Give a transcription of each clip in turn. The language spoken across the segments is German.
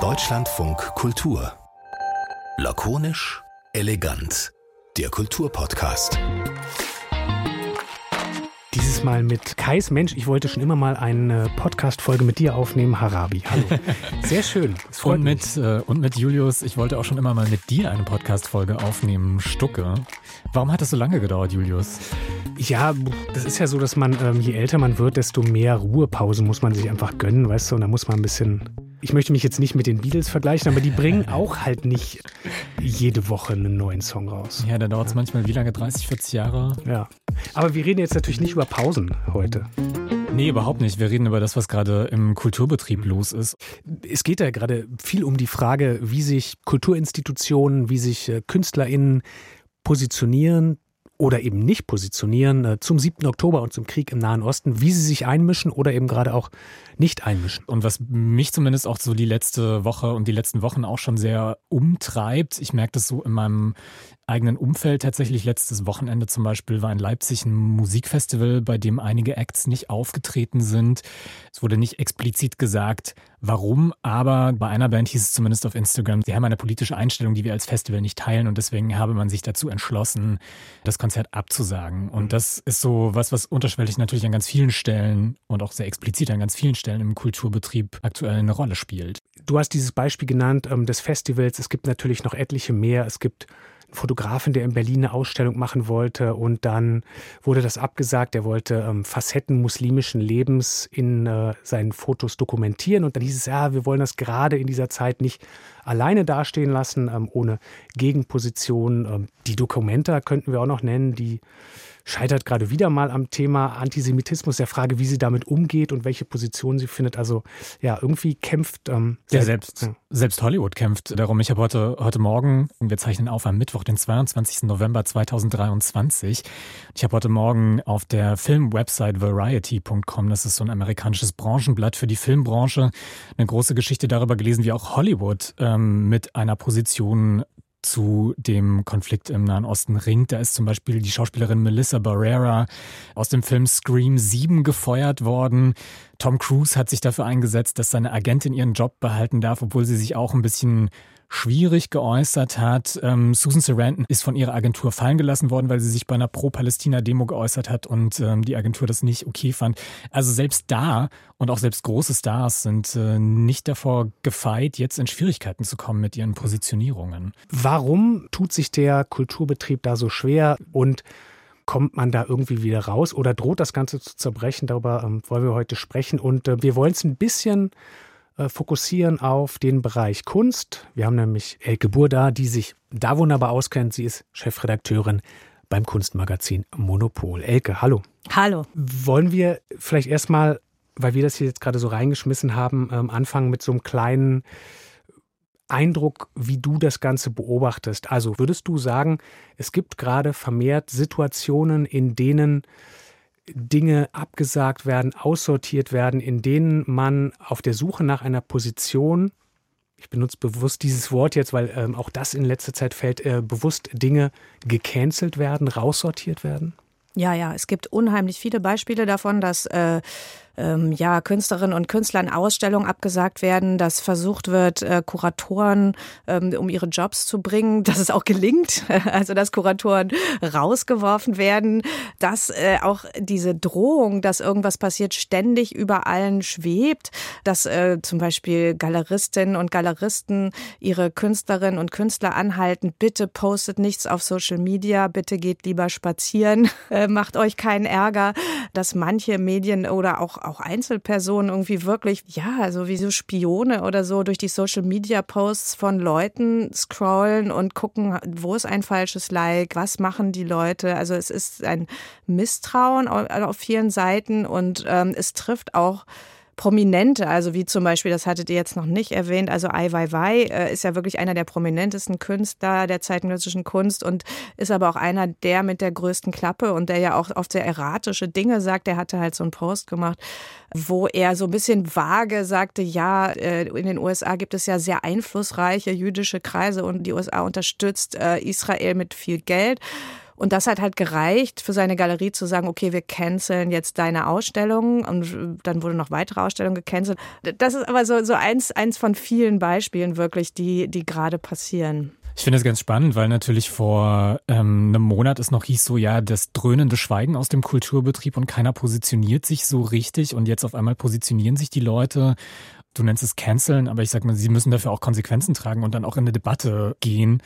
Deutschlandfunk Kultur. Lakonisch, elegant. Der Kulturpodcast. Dieses Mal mit Kais Mensch. Ich wollte schon immer mal eine Podcast-Folge mit dir aufnehmen, Harabi. Hallo. Sehr schön. Und mit, äh, und mit Julius, ich wollte auch schon immer mal mit dir eine Podcast-Folge aufnehmen, Stucke. Warum hat das so lange gedauert, Julius? Ja, das ist ja so, dass man, ähm, je älter man wird, desto mehr Ruhepause muss man sich einfach gönnen, weißt du? Und da muss man ein bisschen ich möchte mich jetzt nicht mit den Beatles vergleichen, aber die bringen auch halt nicht jede Woche einen neuen Song raus. Ja, da dauert es manchmal wie lange? 30, 40 Jahre? Ja. Aber wir reden jetzt natürlich nicht über Pausen heute. Nee, überhaupt nicht. Wir reden über das, was gerade im Kulturbetrieb los ist. Es geht ja gerade viel um die Frage, wie sich Kulturinstitutionen, wie sich äh, KünstlerInnen positionieren oder eben nicht positionieren äh, zum 7. Oktober und zum Krieg im Nahen Osten, wie sie sich einmischen oder eben gerade auch nicht einmischen. Und was mich zumindest auch so die letzte Woche und die letzten Wochen auch schon sehr umtreibt, ich merke das so in meinem eigenen Umfeld tatsächlich. Letztes Wochenende zum Beispiel war in Leipzig ein Musikfestival, bei dem einige Acts nicht aufgetreten sind. Es wurde nicht explizit gesagt, warum, aber bei einer Band hieß es zumindest auf Instagram, sie haben eine politische Einstellung, die wir als Festival nicht teilen und deswegen habe man sich dazu entschlossen, das Konzert abzusagen. Und das ist so was, was unterschwellig natürlich an ganz vielen Stellen und auch sehr explizit an ganz vielen Stellen im Kulturbetrieb aktuell eine Rolle spielt. Du hast dieses Beispiel genannt ähm, des Festivals. Es gibt natürlich noch etliche mehr. Es gibt Fotografen, der in Berlin eine Ausstellung machen wollte und dann wurde das abgesagt. Er wollte ähm, Facetten muslimischen Lebens in äh, seinen Fotos dokumentieren und dann hieß es, ja, wir wollen das gerade in dieser Zeit nicht alleine dastehen lassen, ähm, ohne Gegenposition. Ähm, die Dokumenta könnten wir auch noch nennen, die scheitert gerade wieder mal am Thema Antisemitismus, der Frage, wie sie damit umgeht und welche Position sie findet. Also ja, irgendwie kämpft. Ähm, ja, selbst, ja. selbst Hollywood kämpft darum. Ich habe heute, heute Morgen, wir zeichnen auf am Mittwoch, den 22. November 2023. Ich habe heute Morgen auf der Filmwebsite variety.com, das ist so ein amerikanisches Branchenblatt für die Filmbranche, eine große Geschichte darüber gelesen, wie auch Hollywood ähm, mit einer Position zu dem Konflikt im Nahen Osten ringt. Da ist zum Beispiel die Schauspielerin Melissa Barrera aus dem Film Scream 7 gefeuert worden. Tom Cruise hat sich dafür eingesetzt, dass seine Agentin ihren Job behalten darf, obwohl sie sich auch ein bisschen schwierig geäußert hat. Ähm, Susan Sarandon ist von ihrer Agentur fallen gelassen worden, weil sie sich bei einer Pro-Palästina-Demo geäußert hat und ähm, die Agentur das nicht okay fand. Also selbst da und auch selbst große Stars sind äh, nicht davor gefeit, jetzt in Schwierigkeiten zu kommen mit ihren Positionierungen. Warum tut sich der Kulturbetrieb da so schwer und kommt man da irgendwie wieder raus oder droht das Ganze zu zerbrechen? Darüber ähm, wollen wir heute sprechen und äh, wir wollen es ein bisschen fokussieren auf den Bereich Kunst. Wir haben nämlich Elke Buhr da, die sich da wunderbar auskennt. Sie ist Chefredakteurin beim Kunstmagazin Monopol. Elke, hallo. Hallo. Wollen wir vielleicht erstmal, weil wir das hier jetzt gerade so reingeschmissen haben, ähm, anfangen mit so einem kleinen Eindruck, wie du das Ganze beobachtest. Also würdest du sagen, es gibt gerade vermehrt Situationen, in denen Dinge abgesagt werden, aussortiert werden, in denen man auf der Suche nach einer Position, ich benutze bewusst dieses Wort jetzt, weil ähm, auch das in letzter Zeit fällt, äh, bewusst Dinge gecancelt werden, raussortiert werden? Ja, ja, es gibt unheimlich viele Beispiele davon, dass äh, ähm, ja, Künstlerinnen und Künstlern Ausstellungen abgesagt werden, dass versucht wird, äh, Kuratoren ähm, um ihre Jobs zu bringen, dass es auch gelingt, also dass Kuratoren rausgeworfen werden, dass äh, auch diese Drohung, dass irgendwas passiert, ständig über allen schwebt, dass äh, zum Beispiel Galeristinnen und Galeristen ihre Künstlerinnen und Künstler anhalten, bitte postet nichts auf Social Media, bitte geht lieber spazieren, äh, macht euch keinen Ärger, dass manche Medien oder auch auch Einzelpersonen irgendwie wirklich, ja, also wie so Spione oder so durch die Social Media Posts von Leuten scrollen und gucken, wo ist ein falsches Like, was machen die Leute. Also es ist ein Misstrauen auf vielen Seiten und ähm, es trifft auch Prominente, also wie zum Beispiel, das hattet ihr jetzt noch nicht erwähnt, also Ai Weiwei äh, ist ja wirklich einer der prominentesten Künstler der zeitgenössischen Kunst und ist aber auch einer der mit der größten Klappe und der ja auch oft sehr erratische Dinge sagt. Der hatte halt so einen Post gemacht, wo er so ein bisschen vage sagte, ja, äh, in den USA gibt es ja sehr einflussreiche jüdische Kreise und die USA unterstützt äh, Israel mit viel Geld. Und das hat halt gereicht für seine Galerie zu sagen, okay, wir canceln jetzt deine Ausstellung. Und dann wurde noch weitere Ausstellungen gecancelt. Das ist aber so, so eins, eins von vielen Beispielen wirklich, die, die gerade passieren. Ich finde es ganz spannend, weil natürlich vor ähm, einem Monat es noch hieß so, ja, das dröhnende Schweigen aus dem Kulturbetrieb und keiner positioniert sich so richtig und jetzt auf einmal positionieren sich die Leute. Du nennst es canceln, aber ich sag mal, sie müssen dafür auch Konsequenzen tragen und dann auch in eine Debatte gehen.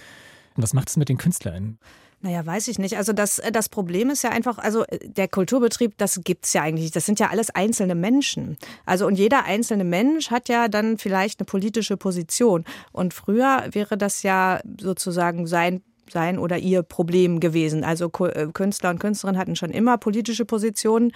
Und was macht es mit den KünstlerInnen? Naja, weiß ich nicht. Also das, äh, das Problem ist ja einfach, also äh, der Kulturbetrieb, das gibt's ja eigentlich. Das sind ja alles einzelne Menschen. Also und jeder einzelne Mensch hat ja dann vielleicht eine politische Position. Und früher wäre das ja sozusagen sein sein oder ihr Problem gewesen. Also äh, Künstler und Künstlerinnen hatten schon immer politische Positionen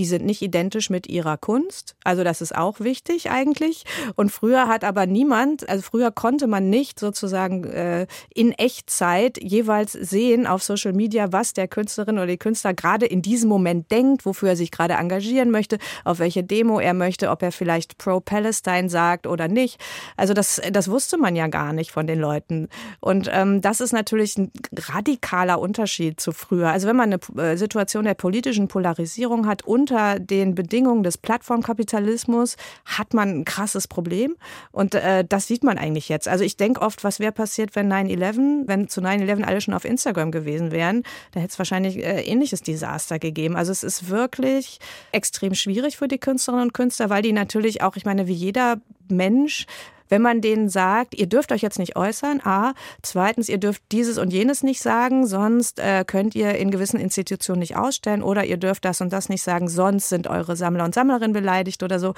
die sind nicht identisch mit ihrer Kunst. Also das ist auch wichtig eigentlich. Und früher hat aber niemand, also früher konnte man nicht sozusagen äh, in Echtzeit jeweils sehen auf Social Media, was der Künstlerin oder die Künstler gerade in diesem Moment denkt, wofür er sich gerade engagieren möchte, auf welche Demo er möchte, ob er vielleicht pro-Palestine sagt oder nicht. Also das, das wusste man ja gar nicht von den Leuten. Und ähm, das ist natürlich ein radikaler Unterschied zu früher. Also wenn man eine äh, Situation der politischen Polarisierung hat und unter den Bedingungen des Plattformkapitalismus hat man ein krasses Problem. Und äh, das sieht man eigentlich jetzt. Also ich denke oft, was wäre passiert, wenn 9-11, wenn zu 9-11 alle schon auf Instagram gewesen wären, da hätte es wahrscheinlich äh, ähnliches Desaster gegeben. Also es ist wirklich extrem schwierig für die Künstlerinnen und Künstler, weil die natürlich auch, ich meine, wie jeder Mensch wenn man denen sagt, ihr dürft euch jetzt nicht äußern, a, zweitens, ihr dürft dieses und jenes nicht sagen, sonst äh, könnt ihr in gewissen Institutionen nicht ausstellen oder ihr dürft das und das nicht sagen, sonst sind eure Sammler und Sammlerinnen beleidigt oder so.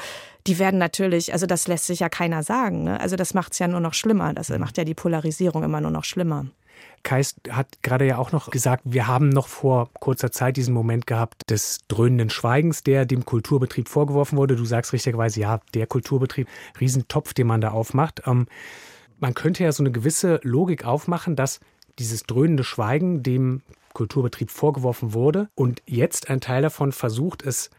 Die werden natürlich, also das lässt sich ja keiner sagen. Ne? Also das macht es ja nur noch schlimmer. Das macht ja die Polarisierung immer nur noch schlimmer. Kais hat gerade ja auch noch gesagt, wir haben noch vor kurzer Zeit diesen Moment gehabt des dröhnenden Schweigens, der dem Kulturbetrieb vorgeworfen wurde. Du sagst richtigerweise, ja, der Kulturbetrieb, Riesentopf, den man da aufmacht. Ähm, man könnte ja so eine gewisse Logik aufmachen, dass dieses dröhnende Schweigen dem Kulturbetrieb vorgeworfen wurde und jetzt ein Teil davon versucht, es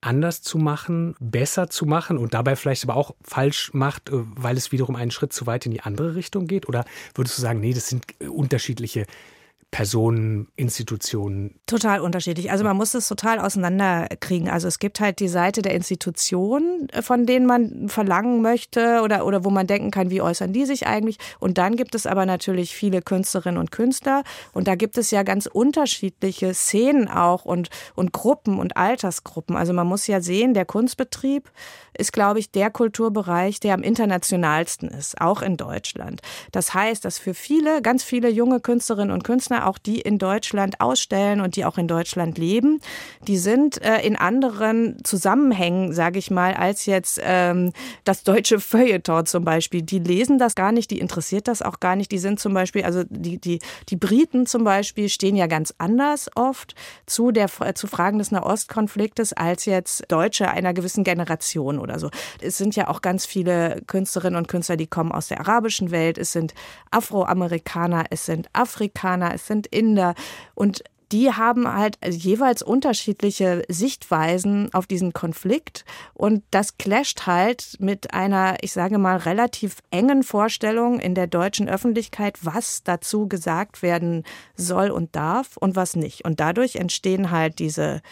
anders zu machen, besser zu machen und dabei vielleicht aber auch falsch macht, äh, weil es wiederum einen Schritt zu weit in die andere Richtung geht? Oder würdest du sagen, nee, das sind äh, unterschiedliche Personen, Institutionen? Total unterschiedlich. Also man muss es total auseinanderkriegen. Also es gibt halt die Seite der Institutionen, äh, von denen man verlangen möchte oder, oder wo man denken kann, wie äußern die sich eigentlich. Und dann gibt es aber natürlich viele Künstlerinnen und Künstler. Und da gibt es ja ganz unterschiedliche Szenen auch und, und Gruppen und Altersgruppen. Also man muss ja sehen, der Kunstbetrieb ist, glaube ich, der Kulturbereich, der am internationalsten ist, auch in Deutschland. Das heißt, dass für viele, ganz viele junge Künstlerinnen und Künstler, auch die in Deutschland ausstellen und die auch in Deutschland leben, die sind äh, in anderen Zusammenhängen, sage ich mal, als jetzt ähm, das deutsche Feuilleton zum Beispiel. Die lesen das gar nicht, die interessiert das auch gar nicht. Die sind zum Beispiel, also die, die, die Briten zum Beispiel stehen ja ganz anders oft zu, der, zu Fragen des Nahostkonfliktes als jetzt Deutsche einer gewissen Generation oder so. Es sind ja auch ganz viele Künstlerinnen und Künstler, die kommen aus der arabischen Welt. Es sind Afroamerikaner, es sind Afrikaner, es sind Inder und die haben halt jeweils unterschiedliche Sichtweisen auf diesen Konflikt und das clasht halt mit einer, ich sage mal, relativ engen Vorstellung in der deutschen Öffentlichkeit, was dazu gesagt werden soll und darf und was nicht. Und dadurch entstehen halt diese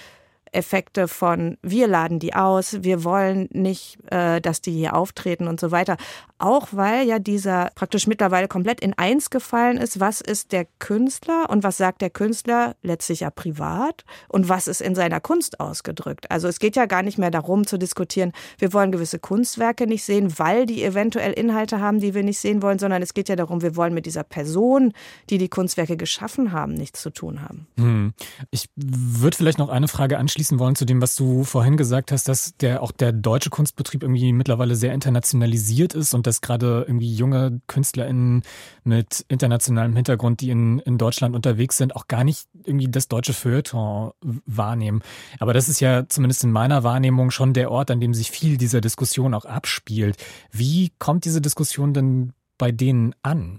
Effekte von wir laden die aus, wir wollen nicht, äh, dass die hier auftreten und so weiter. Auch weil ja dieser praktisch mittlerweile komplett in eins gefallen ist, was ist der Künstler und was sagt der Künstler letztlich ja privat und was ist in seiner Kunst ausgedrückt. Also es geht ja gar nicht mehr darum zu diskutieren, wir wollen gewisse Kunstwerke nicht sehen, weil die eventuell Inhalte haben, die wir nicht sehen wollen, sondern es geht ja darum, wir wollen mit dieser Person, die die Kunstwerke geschaffen haben, nichts zu tun haben. Hm. Ich würde vielleicht noch eine Frage anschließen anschließen wollen zu dem, was du vorhin gesagt hast, dass der auch der deutsche Kunstbetrieb irgendwie mittlerweile sehr internationalisiert ist und dass gerade irgendwie junge KünstlerInnen mit internationalem Hintergrund, die in, in Deutschland unterwegs sind, auch gar nicht irgendwie das deutsche Feuilleton wahrnehmen. Aber das ist ja zumindest in meiner Wahrnehmung schon der Ort, an dem sich viel dieser Diskussion auch abspielt. Wie kommt diese Diskussion denn bei denen an?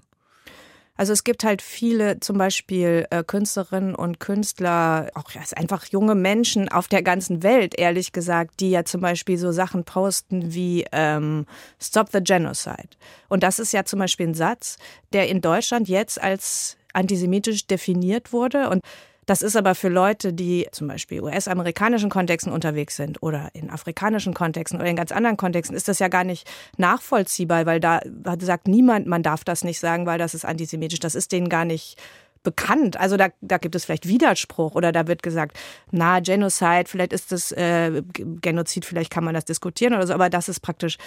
Also es gibt halt viele zum Beispiel äh, Künstlerinnen und Künstler, auch ja, einfach junge Menschen auf der ganzen Welt, ehrlich gesagt, die ja zum Beispiel so Sachen posten wie ähm, Stop the Genocide. Und das ist ja zum Beispiel ein Satz, der in Deutschland jetzt als antisemitisch definiert wurde. Und das ist aber für Leute, die zum Beispiel US-amerikanischen Kontexten unterwegs sind oder in afrikanischen Kontexten oder in ganz anderen Kontexten, ist das ja gar nicht nachvollziehbar, weil da sagt niemand, man darf das nicht sagen, weil das ist antisemitisch. Das ist denen gar nicht bekannt. Also da, da gibt es vielleicht Widerspruch oder da wird gesagt, na, Genocide, vielleicht ist das äh, Genozid, vielleicht kann man das diskutieren oder so, aber dass es praktisch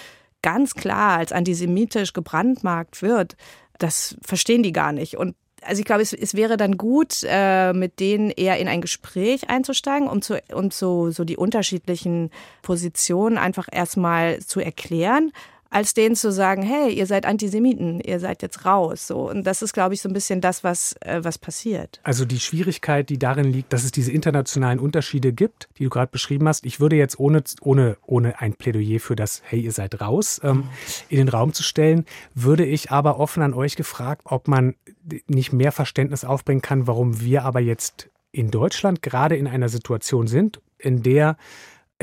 ganz klar als antisemitisch gebrandmarkt wird, das verstehen die gar nicht. Und also ich glaube, es, es wäre dann gut, äh, mit denen eher in ein Gespräch einzusteigen, um, zu, um so, so die unterschiedlichen Positionen einfach erstmal zu erklären als denen zu sagen, hey, ihr seid Antisemiten, ihr seid jetzt raus. So. Und das ist, glaube ich, so ein bisschen das, was, äh, was passiert. Also die Schwierigkeit, die darin liegt, dass es diese internationalen Unterschiede gibt, die du gerade beschrieben hast. Ich würde jetzt ohne, ohne, ohne ein Plädoyer für das, hey, ihr seid raus, ähm, in den Raum zu stellen, würde ich aber offen an euch gefragt, ob man nicht mehr Verständnis aufbringen kann, warum wir aber jetzt in Deutschland gerade in einer Situation sind, in der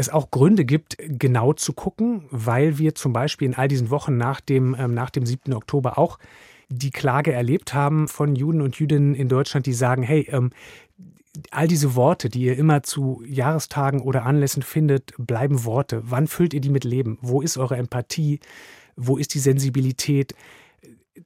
es auch Gründe gibt, genau zu gucken, weil wir zum Beispiel in all diesen Wochen nach dem, ähm, nach dem 7. Oktober auch die Klage erlebt haben von Juden und Jüdinnen in Deutschland, die sagen, hey, ähm, all diese Worte, die ihr immer zu Jahrestagen oder Anlässen findet, bleiben Worte. Wann füllt ihr die mit Leben? Wo ist eure Empathie? Wo ist die Sensibilität?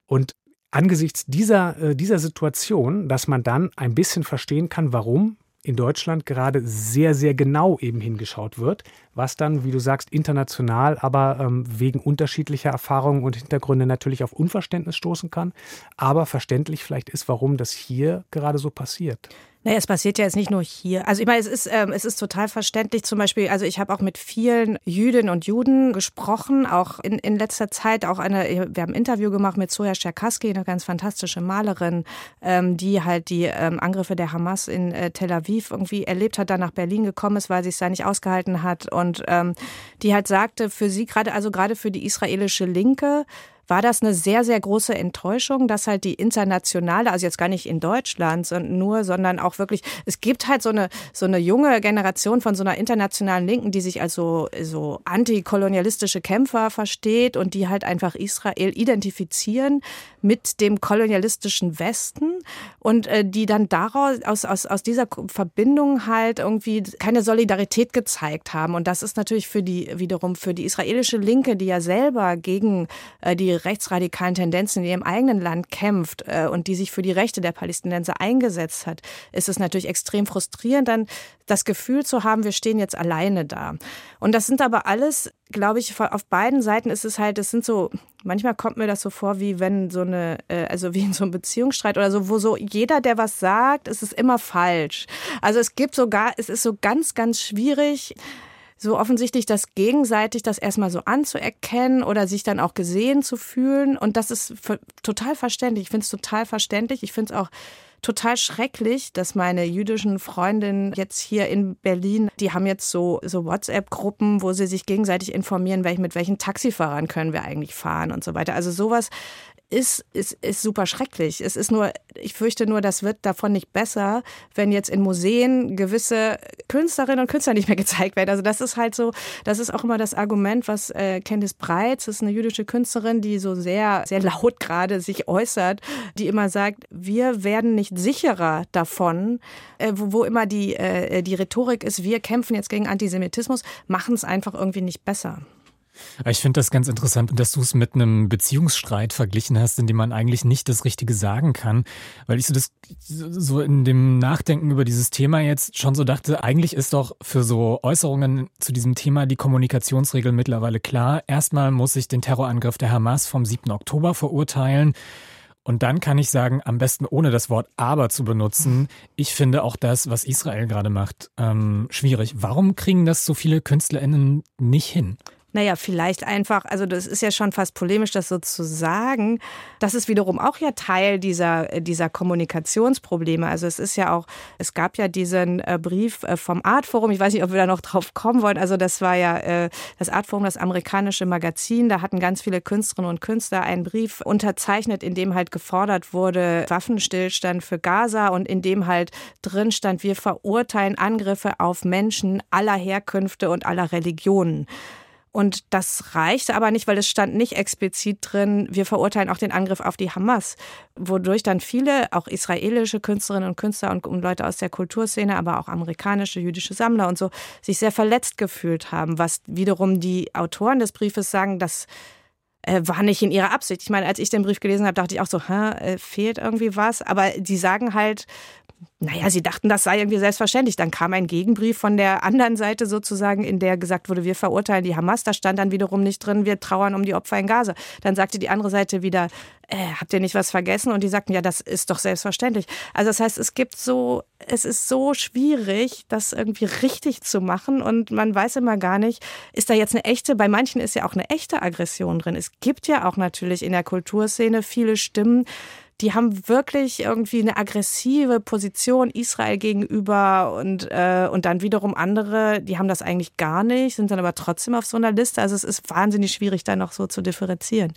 Und angesichts dieser, äh, dieser Situation, dass man dann ein bisschen verstehen kann, warum in Deutschland gerade sehr, sehr genau eben hingeschaut wird, was dann, wie du sagst, international, aber ähm, wegen unterschiedlicher Erfahrungen und Hintergründe natürlich auf Unverständnis stoßen kann, aber verständlich vielleicht ist, warum das hier gerade so passiert. Naja, es passiert ja jetzt nicht nur hier. Also ich meine, es ist, ähm, es ist total verständlich. Zum Beispiel, also ich habe auch mit vielen Jüdinnen und Juden gesprochen, auch in, in letzter Zeit. Auch eine, wir haben ein Interview gemacht mit Zoya Scherkaski, eine ganz fantastische Malerin, ähm, die halt die ähm, Angriffe der Hamas in äh, Tel Aviv irgendwie erlebt hat, dann nach Berlin gekommen ist, weil sie es da nicht ausgehalten hat. Und ähm, die halt sagte, für sie gerade, also gerade für die israelische Linke, war das eine sehr, sehr große Enttäuschung, dass halt die internationale, also jetzt gar nicht in Deutschland sondern nur, sondern auch wirklich, es gibt halt so eine, so eine junge Generation von so einer internationalen Linken, die sich als so, so antikolonialistische Kämpfer versteht und die halt einfach Israel identifizieren mit dem kolonialistischen Westen und äh, die dann daraus, aus, aus, aus dieser Verbindung halt irgendwie keine Solidarität gezeigt haben. Und das ist natürlich für die, wiederum für die israelische Linke, die ja selber gegen äh, die rechtsradikalen Tendenzen in ihrem eigenen Land kämpft äh, und die sich für die Rechte der Palästinenser eingesetzt hat, ist es natürlich extrem frustrierend, dann das Gefühl zu haben, wir stehen jetzt alleine da. Und das sind aber alles, glaube ich, auf beiden Seiten ist es halt, es sind so, manchmal kommt mir das so vor, wie wenn so eine, äh, also wie in so einem Beziehungsstreit oder so, wo so jeder, der was sagt, ist es immer falsch. Also es gibt sogar, es ist so ganz, ganz schwierig, so offensichtlich das gegenseitig das erstmal so anzuerkennen oder sich dann auch gesehen zu fühlen. Und das ist total verständlich. Ich finde es total verständlich. Ich finde es auch total schrecklich, dass meine jüdischen Freundinnen jetzt hier in Berlin, die haben jetzt so, so WhatsApp-Gruppen, wo sie sich gegenseitig informieren, welch, mit welchen Taxifahrern können wir eigentlich fahren und so weiter. Also sowas ist, ist, ist super schrecklich. Es ist nur, ich fürchte nur, das wird davon nicht besser, wenn jetzt in Museen gewisse Künstlerinnen und Künstler nicht mehr gezeigt werden. Also das ist halt so, das ist auch immer das Argument, was äh, Candice Breitz, das ist eine jüdische Künstlerin, die so sehr, sehr laut gerade sich äußert, die immer sagt, wir werden nicht sicherer davon, äh, wo, wo immer die, äh, die Rhetorik ist, wir kämpfen jetzt gegen Antisemitismus, machen es einfach irgendwie nicht besser. Ich finde das ganz interessant, dass du es mit einem Beziehungsstreit verglichen hast, in dem man eigentlich nicht das Richtige sagen kann, weil ich so das so in dem Nachdenken über dieses Thema jetzt schon so dachte, eigentlich ist doch für so Äußerungen zu diesem Thema die Kommunikationsregel mittlerweile klar. Erstmal muss ich den Terrorangriff der Hamas vom 7. Oktober verurteilen. Und dann kann ich sagen, am besten ohne das Wort aber zu benutzen, ich finde auch das, was Israel gerade macht, ähm, schwierig. Warum kriegen das so viele KünstlerInnen nicht hin? Naja, vielleicht einfach, also das ist ja schon fast polemisch, das so zu sagen. Das ist wiederum auch ja Teil dieser, dieser Kommunikationsprobleme. Also es ist ja auch, es gab ja diesen äh, Brief äh, vom Artforum, ich weiß nicht, ob wir da noch drauf kommen wollen. Also das war ja äh, das Artforum, das amerikanische Magazin. Da hatten ganz viele Künstlerinnen und Künstler einen Brief unterzeichnet, in dem halt gefordert wurde, Waffenstillstand für Gaza und in dem halt drin stand, wir verurteilen Angriffe auf Menschen aller Herkünfte und aller Religionen. Und das reichte aber nicht, weil es stand nicht explizit drin, wir verurteilen auch den Angriff auf die Hamas, wodurch dann viele, auch israelische Künstlerinnen und Künstler und, Leute aus der Kulturszene, aber auch amerikanische jüdische Sammler und so, sich sehr verletzt gefühlt haben, was wiederum die Autoren des Briefes sagen, dass äh, war nicht in ihrer Absicht. Ich meine, als ich den Brief gelesen habe, dachte ich auch so, hä, äh, fehlt irgendwie was. Aber die sagen halt, naja, sie dachten, das sei irgendwie selbstverständlich. Dann kam ein Gegenbrief von der anderen Seite sozusagen, in der gesagt wurde, wir verurteilen die Hamas. Da stand dann wiederum nicht drin, wir trauern um die Opfer in Gaza. Dann sagte die andere Seite wieder, äh, habt ihr nicht was vergessen? Und die sagten, ja, das ist doch selbstverständlich. Also das heißt, es gibt so, es ist so schwierig, das irgendwie richtig zu machen. Und man weiß immer gar nicht, ist da jetzt eine echte, bei manchen ist ja auch eine echte Aggression drin. Es gibt ja auch natürlich in der Kulturszene viele Stimmen, die haben wirklich irgendwie eine aggressive Position Israel gegenüber und, äh, und dann wiederum andere, die haben das eigentlich gar nicht, sind dann aber trotzdem auf so einer Liste. Also es ist wahnsinnig schwierig, da noch so zu differenzieren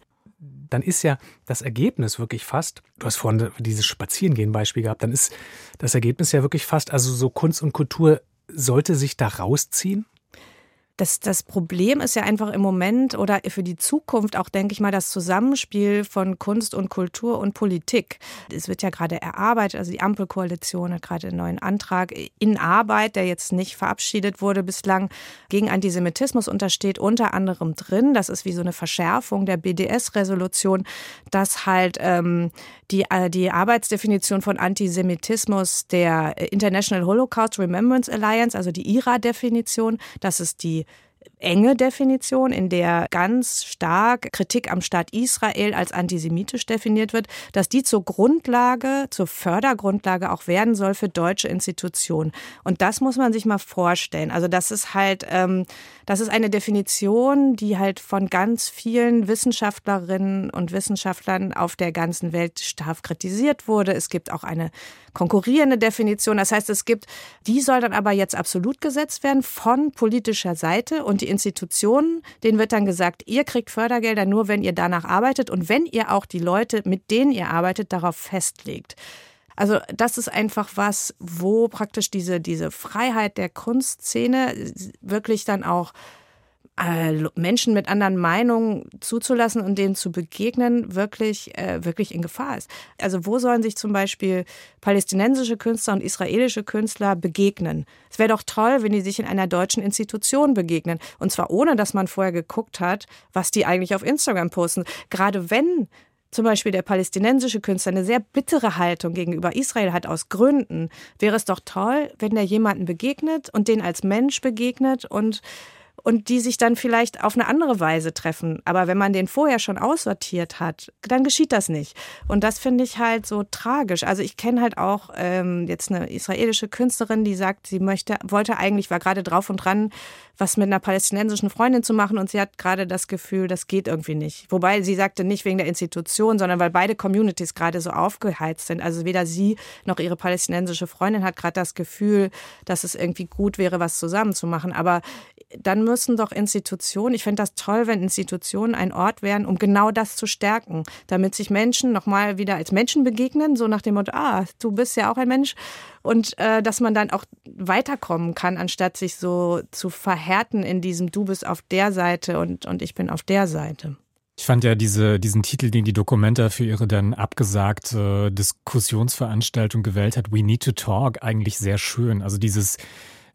dann ist ja das Ergebnis wirklich fast, du hast vorhin dieses Spazierengehen-Beispiel gehabt, dann ist das Ergebnis ja wirklich fast, also so Kunst und Kultur sollte sich da rausziehen? Das, das Problem ist ja einfach im Moment oder für die Zukunft auch, denke ich mal, das Zusammenspiel von Kunst und Kultur und Politik. Es wird ja gerade erarbeitet, also die Ampelkoalition hat gerade einen neuen Antrag in Arbeit, der jetzt nicht verabschiedet wurde bislang, gegen Antisemitismus untersteht unter anderem drin, das ist wie so eine Verschärfung der BDS-Resolution, dass halt ähm, die, äh, die Arbeitsdefinition von Antisemitismus der International Holocaust Remembrance Alliance, also die IRA-Definition, das ist die enge Definition, in der ganz stark Kritik am Staat Israel als antisemitisch definiert wird, dass die zur Grundlage, zur Fördergrundlage auch werden soll für deutsche Institutionen. Und das muss man sich mal vorstellen. Also das ist halt, ähm, das ist eine Definition, die halt von ganz vielen Wissenschaftlerinnen und Wissenschaftlern auf der ganzen Welt stark kritisiert wurde. Es gibt auch eine konkurrierende Definition. Das heißt, es gibt, die soll dann aber jetzt absolut gesetzt werden von politischer Seite und die Institutionen, denen wird dann gesagt, ihr kriegt Fördergelder nur, wenn ihr danach arbeitet und wenn ihr auch die Leute, mit denen ihr arbeitet, darauf festlegt. Also das ist einfach was, wo praktisch diese, diese Freiheit der Kunstszene wirklich dann auch äh, Menschen mit anderen Meinungen zuzulassen und denen zu begegnen, wirklich, äh, wirklich in Gefahr ist. Also wo sollen sich zum Beispiel palästinensische Künstler und israelische Künstler begegnen? Es wäre doch toll, wenn die sich in einer deutschen Institution begegnen. Und zwar ohne, dass man vorher geguckt hat, was die eigentlich auf Instagram posten. Gerade wenn zum Beispiel der palästinensische Künstler eine sehr bittere Haltung gegenüber Israel hat aus Gründen, wäre es doch toll, wenn der jemanden begegnet und den als Mensch begegnet und und die sich dann vielleicht auf eine andere Weise treffen. Aber wenn man den vorher schon aussortiert hat, dann geschieht das nicht. Und das finde ich halt so tragisch. Also ich kenne halt auch ähm, jetzt eine israelische Künstlerin, die sagt, sie möchte, wollte eigentlich, war gerade drauf und dran, was mit einer palästinensischen Freundin zu machen und sie hat gerade das Gefühl, das geht irgendwie nicht. Wobei sie sagte nicht wegen der Institution, sondern weil beide Communities gerade so aufgeheizt sind. Also weder sie noch ihre palästinensische Freundin hat gerade das Gefühl, dass es irgendwie gut wäre, was zusammen zu machen. Aber dann müssen doch Institutionen, ich fände das toll, wenn Institutionen ein Ort wären, um genau das zu stärken, damit sich Menschen nochmal wieder als Menschen begegnen, so nach dem Motto, ah, du bist ja auch ein Mensch und äh, dass man dann auch weiterkommen kann, anstatt sich so zu verhärten in diesem Du bist auf der Seite und, und ich bin auf der Seite. Ich fand ja diese, diesen Titel, den die Dokumenta für ihre dann abgesagte Diskussionsveranstaltung gewählt hat, We Need to Talk, eigentlich sehr schön. Also dieses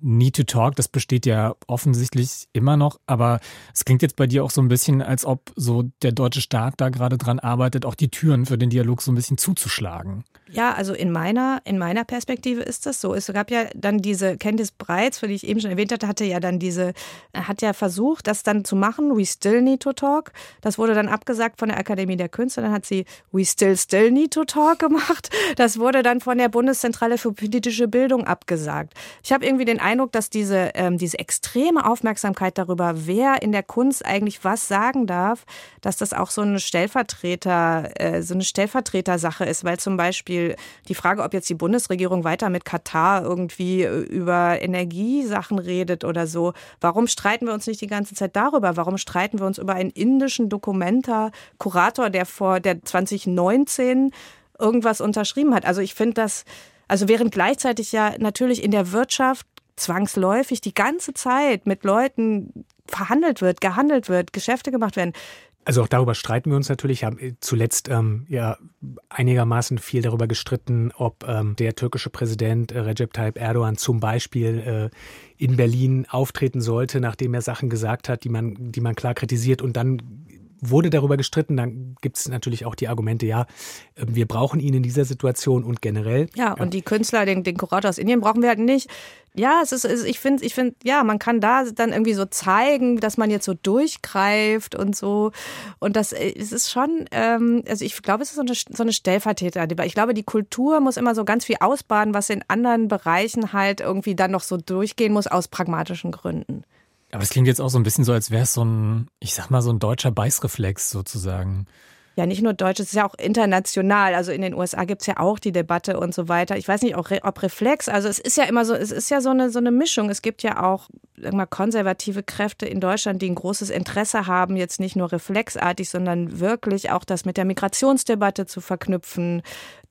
Need to Talk, das besteht ja offensichtlich immer noch, aber es klingt jetzt bei dir auch so ein bisschen, als ob so der deutsche Staat da gerade dran arbeitet, auch die Türen für den Dialog so ein bisschen zuzuschlagen. Ja, also in meiner, in meiner Perspektive ist das so. Es gab ja dann diese Candice Breitz, für die ich eben schon erwähnt hatte, hatte ja dann diese, hat ja versucht, das dann zu machen, We Still Need to Talk. Das wurde dann abgesagt von der Akademie der Künste. Dann hat sie We Still Still Need to Talk gemacht. Das wurde dann von der Bundeszentrale für politische Bildung abgesagt. Ich habe irgendwie den Eindruck, dass diese, ähm, diese extreme Aufmerksamkeit darüber, wer in der Kunst eigentlich was sagen darf, dass das auch so eine Stellvertreter, äh, so eine Stellvertretersache ist, weil zum Beispiel Beispiel die Frage, ob jetzt die Bundesregierung weiter mit Katar irgendwie äh, über Energiesachen redet oder so. Warum streiten wir uns nicht die ganze Zeit darüber? Warum streiten wir uns über einen indischen Dokumenta, Kurator, der vor der 2019 irgendwas unterschrieben hat? Also ich finde das, also während gleichzeitig ja natürlich in der Wirtschaft zwangsläufig die ganze Zeit mit Leuten verhandelt wird, gehandelt wird, Geschäfte gemacht werden. Also auch darüber streiten wir uns natürlich. Haben äh, zuletzt ähm, ja einigermaßen viel darüber gestritten, ob ähm, der türkische Präsident äh, Recep Tayyip Erdogan zum Beispiel äh, in Berlin auftreten sollte, nachdem er Sachen gesagt hat, die man, die man klar kritisiert und dann wurde darüber gestritten. Dann gibt es natürlich auch die Argumente, ja, ähm, wir brauchen ihn in dieser Situation und generell. Ja, und die Künstler, den, den Kurator aus Indien brauchen wir halt nicht. Ja, es ist, ich finde, ich finde, ja, man kann da dann irgendwie so zeigen, dass man jetzt so durchgreift und so. Und das äh, es ist schon, ähm, also ich glaube, es ist so eine, so eine Stellvertreter. Ich glaube, die Kultur muss immer so ganz viel ausbaden, was in anderen Bereichen halt irgendwie dann noch so durchgehen muss aus pragmatischen Gründen. Aber es klingt jetzt auch so ein bisschen so, als wäre es so ein, ich sag mal, so ein deutscher Beißreflex sozusagen. Ja, nicht nur deutsch, es ist ja auch international. Also in den USA gibt es ja auch die Debatte und so weiter. Ich weiß nicht, ob Reflex, also es ist ja immer so, es ist ja so eine, so eine Mischung. Es gibt ja auch mal konservative Kräfte in Deutschland, die ein großes Interesse haben, jetzt nicht nur reflexartig, sondern wirklich auch das mit der Migrationsdebatte zu verknüpfen,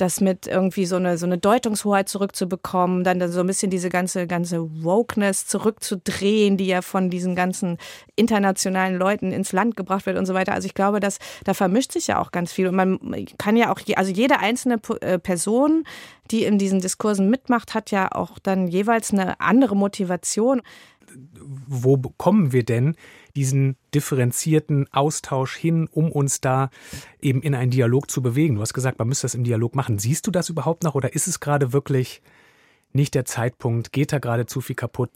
das mit irgendwie so eine, so eine Deutungshoheit zurückzubekommen, dann, dann so ein bisschen diese ganze, ganze Wokeness zurückzudrehen, die ja von diesen ganzen internationalen Leuten ins Land gebracht wird und so weiter. Also ich glaube, dass da vermischt sich ja auch ganz viel. Und man kann ja auch, also jede einzelne äh, Person, die in diesen Diskursen mitmacht, hat ja auch dann jeweils eine andere Motivation wo bekommen wir denn diesen differenzierten Austausch hin, um uns da eben in einen Dialog zu bewegen? Du hast gesagt, man müsste das im Dialog machen. Siehst du das überhaupt noch oder ist es gerade wirklich nicht der Zeitpunkt? Geht da gerade zu viel kaputt?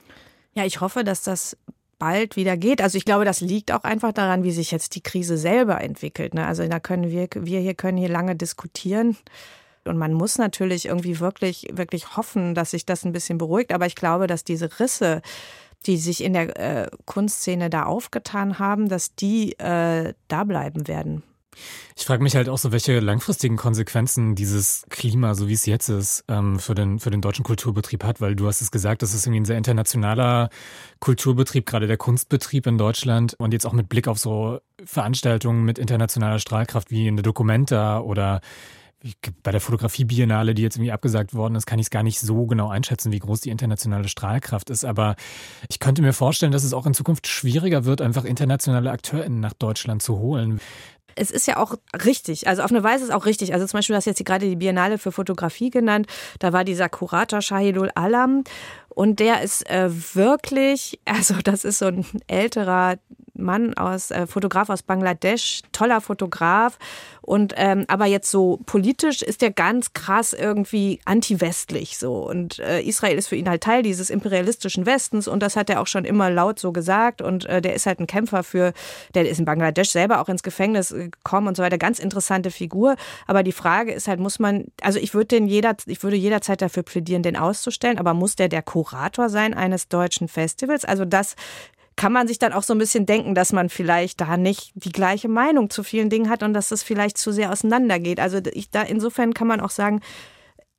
Ja, ich hoffe, dass das bald wieder geht. Also ich glaube, das liegt auch einfach daran, wie sich jetzt die Krise selber entwickelt. Ne? Also da können wir, wir hier können hier lange diskutieren. Und man muss natürlich irgendwie wirklich, wirklich hoffen, dass sich das ein bisschen beruhigt. Aber ich glaube, dass diese Risse, die sich in der äh, Kunstszene da aufgetan haben, dass die äh, da bleiben werden. Ich frage mich halt auch so, welche langfristigen Konsequenzen dieses Klima, so wie es jetzt ist, ähm, für, den, für den deutschen Kulturbetrieb hat, weil du hast es gesagt, das ist irgendwie ein sehr internationaler Kulturbetrieb, gerade der Kunstbetrieb in Deutschland und jetzt auch mit Blick auf so Veranstaltungen mit internationaler Strahlkraft wie in der Documenta oder bei der Fotografie-Biennale, die jetzt irgendwie abgesagt worden ist, kann ich es gar nicht so genau einschätzen, wie groß die internationale Strahlkraft ist. Aber ich könnte mir vorstellen, dass es auch in Zukunft schwieriger wird, einfach internationale AkteurInnen nach Deutschland zu holen. Es ist ja auch richtig, also auf eine Weise ist es auch richtig. Also zum Beispiel, du hast jetzt gerade die Biennale für Fotografie genannt. Da war dieser Kurator Shahidul Alam und der ist äh, wirklich, also das ist so ein älterer Mann aus, äh, Fotograf aus Bangladesch, toller Fotograf. Und ähm, aber jetzt so politisch ist der ganz krass irgendwie anti-westlich so. Und äh, Israel ist für ihn halt Teil dieses imperialistischen Westens und das hat er auch schon immer laut so gesagt. Und äh, der ist halt ein Kämpfer für, der ist in Bangladesch selber auch ins Gefängnis gekommen und so weiter. Ganz interessante Figur. Aber die Frage ist halt, muss man, also ich würde den jeder, ich würde jederzeit dafür plädieren, den auszustellen, aber muss der der Kurator sein eines deutschen Festivals? Also das kann man sich dann auch so ein bisschen denken, dass man vielleicht da nicht die gleiche Meinung zu vielen Dingen hat und dass das vielleicht zu sehr auseinandergeht. Also ich, da insofern kann man auch sagen,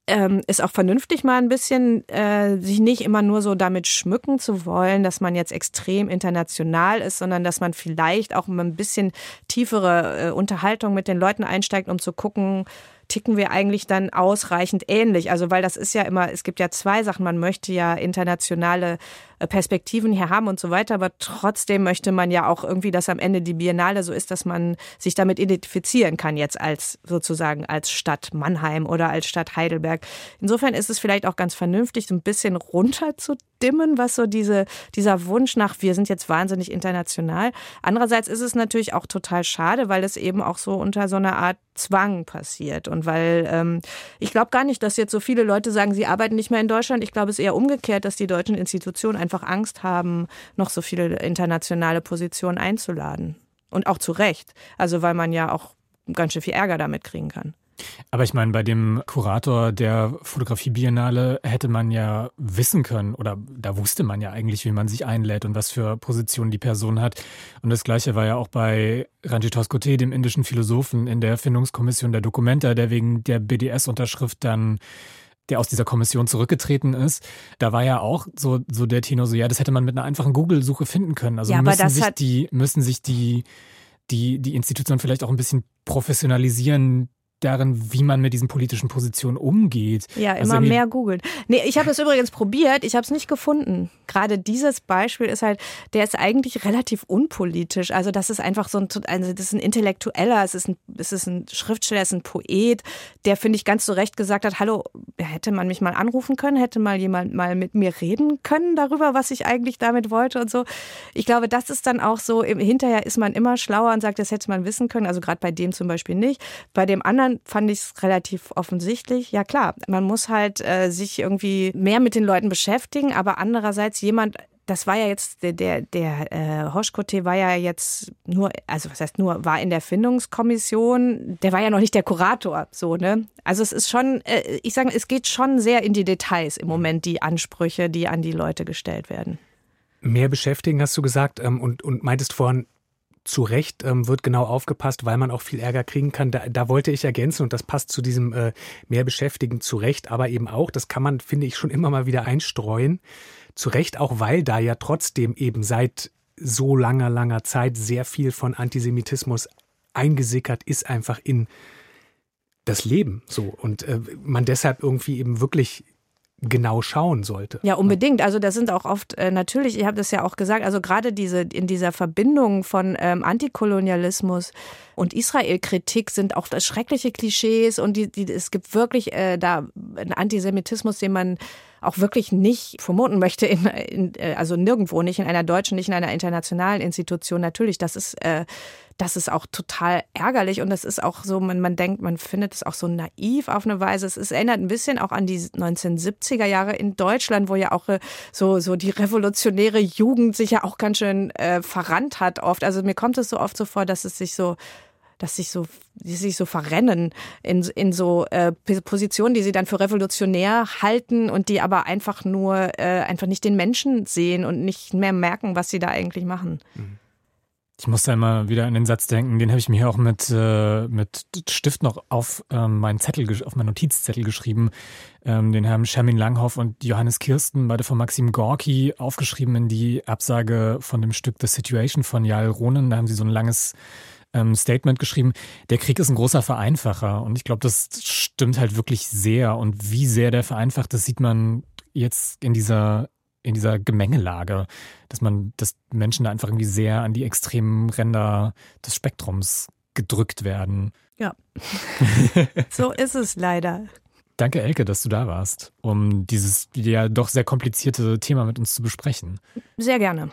ähm, ist auch vernünftig mal ein bisschen, äh, sich nicht immer nur so damit schmücken zu wollen, dass man jetzt extrem international ist, sondern dass man vielleicht auch mal ein bisschen tiefere äh, Unterhaltung mit den Leuten einsteigt, um zu gucken, ticken wir eigentlich dann ausreichend ähnlich? Also, weil das ist ja immer, es gibt ja zwei Sachen. Man möchte ja internationale Perspektiven hier haben und so weiter, aber trotzdem möchte man ja auch irgendwie, dass am Ende die Biennale so ist, dass man sich damit identifizieren kann, jetzt als sozusagen als Stadt Mannheim oder als Stadt Heidelberg. Insofern ist es vielleicht auch ganz vernünftig, so ein bisschen runterzudimmen, was so diese, dieser Wunsch nach, wir sind jetzt wahnsinnig international. Andererseits ist es natürlich auch total schade, weil es eben auch so unter so einer Art Zwang passiert. Und weil ähm, ich glaube gar nicht, dass jetzt so viele Leute sagen, sie arbeiten nicht mehr in Deutschland. Ich glaube, es ist eher umgekehrt, dass die deutschen Institutionen einfach Angst haben, noch so viele internationale Positionen einzuladen. Und auch zu Recht. Also weil man ja auch ganz schön viel Ärger damit kriegen kann. Aber ich meine, bei dem Kurator der Fotografie-Biennale hätte man ja wissen können, oder da wusste man ja eigentlich, wie man sich einlädt und was für Positionen die Person hat. Und das Gleiche war ja auch bei Ranjit Hoskote, dem indischen Philosophen, in der Erfindungskommission der Dokumenta, der wegen der BDS-Unterschrift dann der aus dieser Kommission zurückgetreten ist, da war ja auch so, so der Tino so, ja, das hätte man mit einer einfachen Google-Suche finden können. Also ja, müssen, sich die, müssen sich die, die, die Institutionen vielleicht auch ein bisschen professionalisieren, darin, wie man mit diesen politischen Positionen umgeht. Ja, also immer mehr googeln. Nee, ich habe es übrigens probiert, ich habe es nicht gefunden. Gerade dieses Beispiel ist halt, der ist eigentlich relativ unpolitisch. Also das ist einfach so ein, also das ist ein Intellektueller, es ist ein, es ist ein Schriftsteller, es ist ein Poet, der, finde ich, ganz zu Recht gesagt hat, hallo, hätte man mich mal anrufen können, hätte mal jemand mal mit mir reden können darüber, was ich eigentlich damit wollte und so. Ich glaube, das ist dann auch so, hinterher ist man immer schlauer und sagt, das hätte man wissen können. Also gerade bei dem zum Beispiel nicht. Bei dem anderen anderen fand ich es relativ offensichtlich. Ja klar, man muss halt äh, sich irgendwie mehr mit den Leuten beschäftigen, aber andererseits jemand das war ja jetzt, der, der, der äh, Hoschkote war ja jetzt nur, also was heißt nur, war in der Findungskommission, der war ja noch nicht der Kurator, so, ne? Also es ist schon, äh, ich sage, es geht schon sehr in die Details im Moment, die Ansprüche, die an die Leute gestellt werden. Mehr beschäftigen, hast du gesagt, ähm, und, und meintest vorhin, zu Recht ähm, wird genau aufgepasst, weil man auch viel Ärger kriegen kann. Da, da wollte ich ergänzen und das passt zu diesem äh, mehr beschäftigen zu Recht, aber eben auch, das kann man, finde ich, schon immer mal wieder einstreuen. Zu Recht auch, weil da ja trotzdem eben seit so langer, langer Zeit sehr viel von Antisemitismus eingesickert ist, einfach in das Leben so und äh, man deshalb irgendwie eben wirklich genau schauen sollte. Ja, unbedingt. Also das sind auch oft äh, natürlich, ich habe das ja auch gesagt, also gerade diese in dieser Verbindung von ähm, Antikolonialismus und Israel-Kritik sind auch schreckliche Klischees und die, die, es gibt wirklich äh, da einen Antisemitismus, den man auch wirklich nicht vermuten möchte, in, in, äh, also nirgendwo, nicht in einer deutschen, nicht in einer internationalen Institution. Natürlich, das ist äh, das ist auch total ärgerlich und das ist auch so, man, man denkt, man findet es auch so naiv auf eine Weise. Es, es erinnert ein bisschen auch an die 1970er Jahre in Deutschland, wo ja auch äh, so, so die revolutionäre Jugend sich ja auch ganz schön äh, verrannt hat oft. Also mir kommt es so oft so vor, dass es sich so dass sich so, die sich so verrennen in, in so äh, Positionen, die sie dann für revolutionär halten und die aber einfach nur äh, einfach nicht den Menschen sehen und nicht mehr merken, was sie da eigentlich machen. Mhm. Ich muss da immer wieder an den Satz denken, den habe ich mir hier auch mit, äh, mit Stift noch auf ähm, meinen Zettel, auf meinen Notizzettel geschrieben. Ähm, den haben Shermin Langhoff und Johannes Kirsten, beide von Maxim Gorki, aufgeschrieben in die Absage von dem Stück The Situation von Jal Ronen. Da haben sie so ein langes ähm, Statement geschrieben. Der Krieg ist ein großer Vereinfacher und ich glaube, das stimmt halt wirklich sehr. Und wie sehr der vereinfacht, das sieht man jetzt in dieser in dieser Gemengelage, dass man, dass Menschen da einfach irgendwie sehr an die extremen Ränder des Spektrums gedrückt werden. Ja. so ist es leider. Danke, Elke, dass du da warst, um dieses ja doch sehr komplizierte Thema mit uns zu besprechen. Sehr gerne.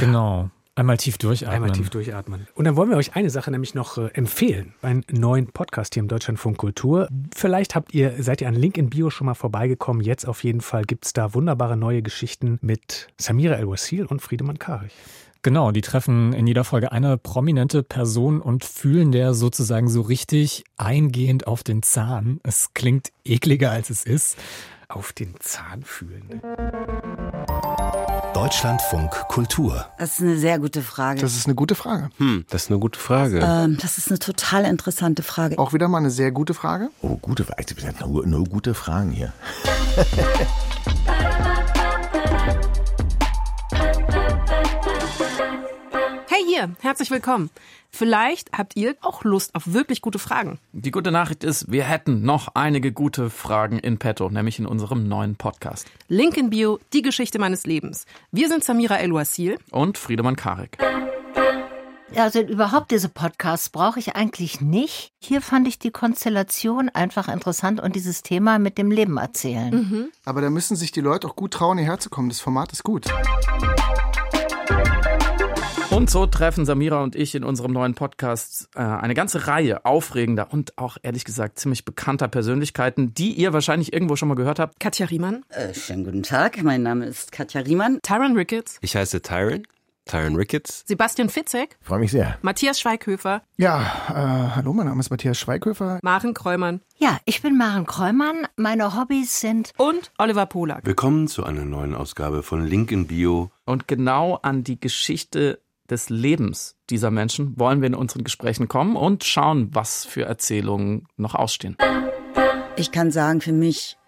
Genau. Einmal tief durchatmen. Einmal tief durchatmen. Und dann wollen wir euch eine Sache nämlich noch äh, empfehlen. Einen neuen Podcast hier im Deutschlandfunk Kultur. Vielleicht habt ihr, seid ihr an Link in Bio schon mal vorbeigekommen. Jetzt auf jeden Fall gibt es da wunderbare neue Geschichten mit Samira El-Wassil und Friedemann Karich. Genau, die treffen in jeder Folge eine prominente Person und fühlen der sozusagen so richtig eingehend auf den Zahn. Es klingt ekliger, als es ist. Auf den Zahn fühlen. Deutschlandfunk Kultur. Das ist eine sehr gute Frage. Das ist eine gute Frage. Hm, das ist eine gute Frage. Ähm, das ist eine total interessante Frage. Auch wieder mal eine sehr gute Frage. Oh, gute Frage. Nur, nur gute Fragen hier. hier, herzlich willkommen. Vielleicht habt ihr auch Lust auf wirklich gute Fragen. Die gute Nachricht ist, wir hätten noch einige gute Fragen in petto, nämlich in unserem neuen Podcast. Link in Bio, die Geschichte meines Lebens. Wir sind Samira El-Wasil und Friedemann Karek. Also überhaupt diese Podcasts brauche ich eigentlich nicht. Hier fand ich die Konstellation einfach interessant und dieses Thema mit dem Leben erzählen. Mhm. Aber da müssen sich die Leute auch gut trauen, hierher zu kommen. Das Format ist gut. Und so treffen Samira und ich in unserem neuen Podcast äh, eine ganze Reihe aufregender und auch ehrlich gesagt ziemlich bekannter Persönlichkeiten, die ihr wahrscheinlich irgendwo schon mal gehört habt. Katja Riemann. Äh, schönen guten Tag, mein Name ist Katja Riemann. Tyron Ricketts. Ich heiße Tyron. Tyron Ricketts. Sebastian Fitzek. Freue mich sehr. Matthias Schweighöfer. Ja, äh, hallo, mein Name ist Matthias Schweighöfer. Maren Kräumann. Ja, ich bin Maren Kräumann. Meine Hobbys sind. Und Oliver Polak. Willkommen zu einer neuen Ausgabe von Link in Bio. Und genau an die Geschichte des Lebens dieser Menschen wollen wir in unseren Gesprächen kommen und schauen, was für Erzählungen noch ausstehen. Ich kann sagen, für mich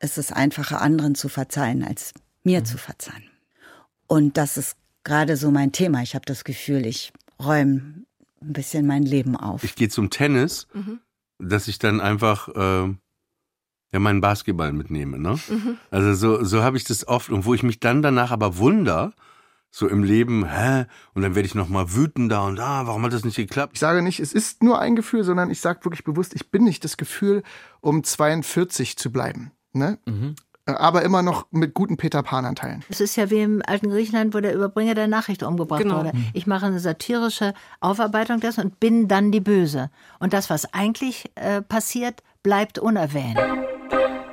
ist es einfacher, anderen zu verzeihen, als mir mhm. zu verzeihen. Und das ist gerade so mein Thema. Ich habe das Gefühl, ich räume ein bisschen mein Leben auf. Ich gehe zum Tennis, mhm. dass ich dann einfach äh, ja meinen Basketball mitnehme. Ne? Mhm. Also so, so habe ich das oft und wo ich mich dann danach aber wunder, so im Leben, hä? Und dann werde ich noch mal wütender und ah, warum hat das nicht geklappt? Ich sage nicht, es ist nur ein Gefühl, sondern ich sage wirklich bewusst, ich bin nicht das Gefühl, um 42 zu bleiben. Ne? Mhm. Äh, aber immer noch mit guten Peter Pan-Anteilen. Es ist ja wie im alten Griechenland, wo der Überbringer der Nachricht umgebracht genau. wurde. Mhm. Ich mache eine satirische Aufarbeitung dessen und bin dann die Böse. Und das, was eigentlich äh, passiert, bleibt unerwähnt.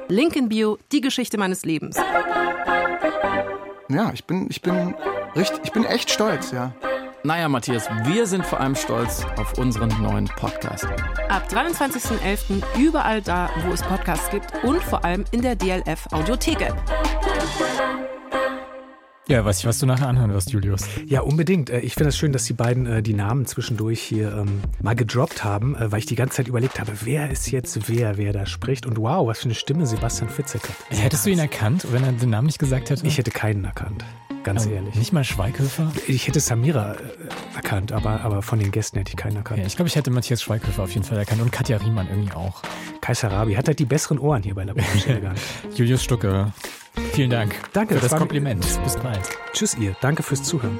Link in Bio, die Geschichte meines Lebens. Ja, ich bin, ich bin richtig, ich bin echt stolz, ja. Naja, Matthias, wir sind vor allem stolz auf unseren neuen Podcast. Ab 23.11. überall da, wo es Podcasts gibt und vor allem in der DLF Audiothek App. Ja, weiß ich, was du nachher anhören wirst, Julius. Ja, unbedingt. Äh, ich finde es schön, dass die beiden äh, die Namen zwischendurch hier ähm, mal gedroppt haben, äh, weil ich die ganze Zeit überlegt habe, wer ist jetzt wer, wer da spricht. Und wow, was für eine Stimme Sebastian Fitzek hat. Hättest du ihn erkannt, wenn er den Namen nicht gesagt hätte? Ich hätte keinen erkannt. Ganz ähm, ehrlich. Nicht mal Schweighöfer? Ich hätte Samira äh, erkannt, aber, aber von den Gästen hätte ich keinen erkannt. Ja, ich glaube, ich hätte Matthias Schweighöfer auf jeden Fall erkannt und Katja Riemann irgendwie auch. Kaiser Rabi hat halt die besseren Ohren hier bei der Julius Stucke, vielen Dank. Danke für das Kompliment. Bis bald. Tschüss ihr. Danke fürs Zuhören.